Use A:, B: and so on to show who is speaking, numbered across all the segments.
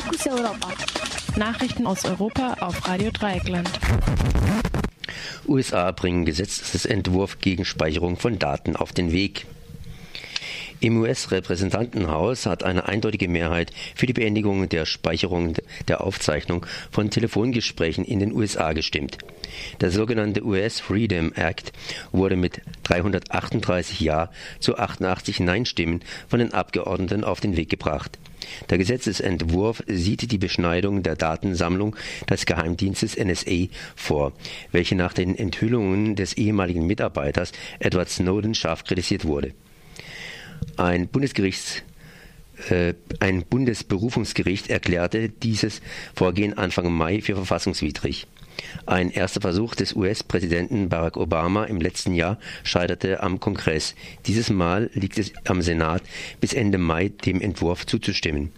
A: Fokus Europa.
B: Nachrichten aus Europa auf Radio Dreieckland.
C: USA bringen Gesetzesentwurf gegen Speicherung von Daten auf den Weg. Im US-Repräsentantenhaus hat eine eindeutige Mehrheit für die Beendigung der Speicherung der Aufzeichnung von Telefongesprächen in den USA gestimmt. Der sogenannte US Freedom Act wurde mit 338 Ja zu 88 Nein-Stimmen von den Abgeordneten auf den Weg gebracht. Der Gesetzesentwurf sieht die Beschneidung der Datensammlung des Geheimdienstes NSA vor, welche nach den Enthüllungen des ehemaligen Mitarbeiters Edward Snowden scharf kritisiert wurde. Ein Bundesgerichts äh, ein Bundesberufungsgericht erklärte dieses Vorgehen Anfang Mai für verfassungswidrig. Ein erster Versuch des US-Präsidenten Barack Obama im letzten Jahr scheiterte am Kongress. Dieses Mal liegt es am Senat, bis Ende Mai dem Entwurf zuzustimmen.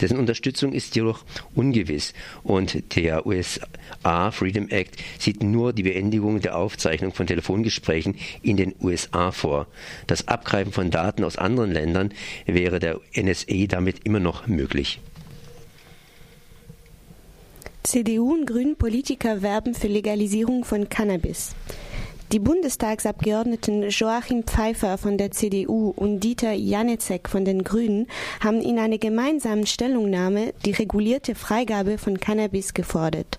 C: Dessen Unterstützung ist jedoch ungewiss und der USA Freedom Act sieht nur die Beendigung der Aufzeichnung von Telefongesprächen in den USA vor. Das Abgreifen von Daten aus anderen Ländern wäre der NSA damit immer noch möglich.
D: CDU und Grünen Politiker werben für Legalisierung von Cannabis. Die Bundestagsabgeordneten Joachim Pfeiffer von der CDU und Dieter Janecek von den Grünen haben in einer gemeinsamen Stellungnahme die regulierte Freigabe von Cannabis gefordert.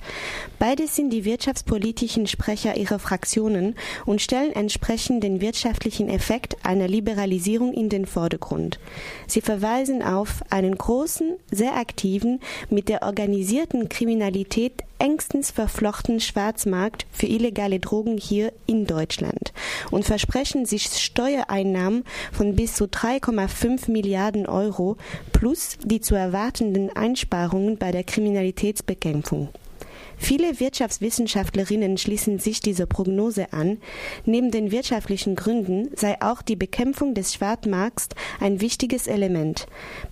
D: Beide sind die wirtschaftspolitischen Sprecher ihrer Fraktionen und stellen entsprechend den wirtschaftlichen Effekt einer Liberalisierung in den Vordergrund. Sie verweisen auf einen großen, sehr aktiven, mit der organisierten Kriminalität engstens verflochtenen Schwarzmarkt für illegale Drogen hier in Deutschland und versprechen sich Steuereinnahmen von bis zu 3,5 Milliarden Euro plus die zu erwartenden Einsparungen bei der Kriminalitätsbekämpfung. Viele Wirtschaftswissenschaftlerinnen schließen sich dieser Prognose an. Neben den wirtschaftlichen Gründen sei auch die Bekämpfung des Schwarzmarkts ein wichtiges Element.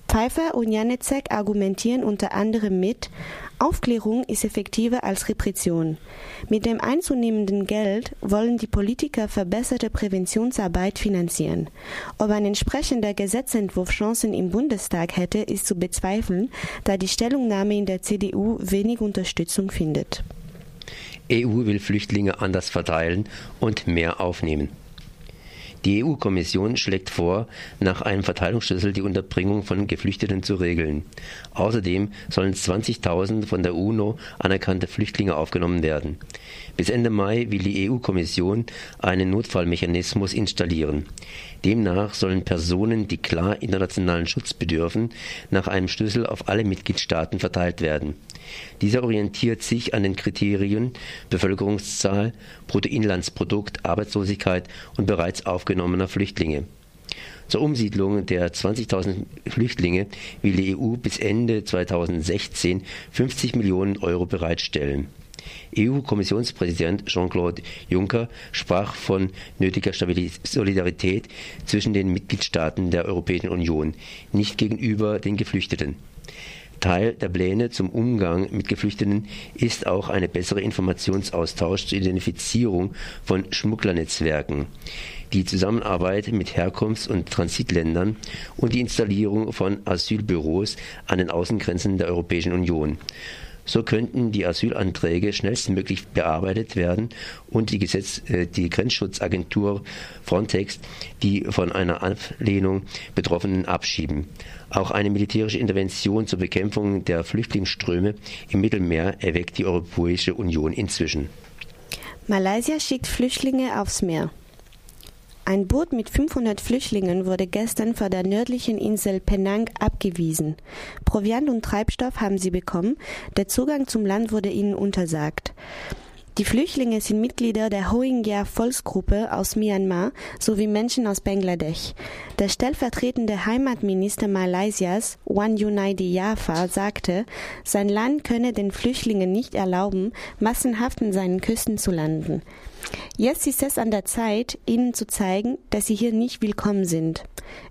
D: Pfeiffer und Janecek argumentieren unter anderem mit, Aufklärung ist effektiver als Repression. Mit dem einzunehmenden Geld wollen die Politiker verbesserte Präventionsarbeit finanzieren. Ob ein entsprechender Gesetzentwurf Chancen im Bundestag hätte, ist zu bezweifeln, da die Stellungnahme in der CDU wenig Unterstützung findet.
C: EU will Flüchtlinge anders verteilen und mehr aufnehmen. Die EU-Kommission schlägt vor, nach einem Verteilungsschlüssel die Unterbringung von Geflüchteten zu regeln. Außerdem sollen 20.000 von der UNO anerkannte Flüchtlinge aufgenommen werden. Bis Ende Mai will die EU-Kommission einen Notfallmechanismus installieren. Demnach sollen Personen, die klar internationalen Schutz bedürfen, nach einem Schlüssel auf alle Mitgliedstaaten verteilt werden. Dieser orientiert sich an den Kriterien Bevölkerungszahl, Bruttoinlandsprodukt, Arbeitslosigkeit und bereits aufgenommener Flüchtlinge. Zur Umsiedlung der 20.000 Flüchtlinge will die EU bis Ende 2016 50 Millionen Euro bereitstellen. EU-Kommissionspräsident Jean-Claude Juncker sprach von nötiger Solidarität zwischen den Mitgliedstaaten der Europäischen Union, nicht gegenüber den Geflüchteten. Teil der Pläne zum Umgang mit Geflüchteten ist auch ein besserer Informationsaustausch zur Identifizierung von Schmugglernetzwerken, die Zusammenarbeit mit Herkunfts- und Transitländern und die Installierung von Asylbüros an den Außengrenzen der Europäischen Union. So könnten die Asylanträge schnellstmöglich bearbeitet werden und die, Gesetz, äh, die Grenzschutzagentur Frontex die von einer Ablehnung Betroffenen abschieben. Auch eine militärische Intervention zur Bekämpfung der Flüchtlingsströme im Mittelmeer erweckt die Europäische Union inzwischen.
D: Malaysia schickt Flüchtlinge aufs Meer. Ein Boot mit 500 Flüchtlingen wurde gestern vor der nördlichen Insel Penang abgewiesen. Proviant und Treibstoff haben sie bekommen, der Zugang zum Land wurde ihnen untersagt. Die Flüchtlinge sind Mitglieder der Rohingya-Volksgruppe aus Myanmar sowie Menschen aus Bangladesch. Der stellvertretende Heimatminister Malaysias, Wan Yunaidi Jaffa, sagte, sein Land könne den Flüchtlingen nicht erlauben, massenhaft an seinen Küsten zu landen. Jetzt ist es an der Zeit, ihnen zu zeigen, dass sie hier nicht willkommen sind.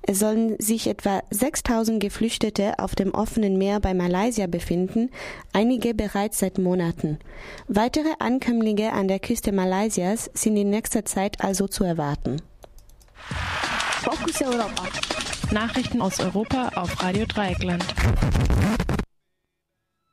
D: Es sollen sich etwa 6000 Geflüchtete auf dem offenen Meer bei Malaysia befinden, einige bereits seit Monaten. Weitere Ankömmlinge an der Küste Malaysias sind in nächster Zeit also zu erwarten.
A: Fokus Europa.
B: Nachrichten aus Europa auf Radio Dreieckland.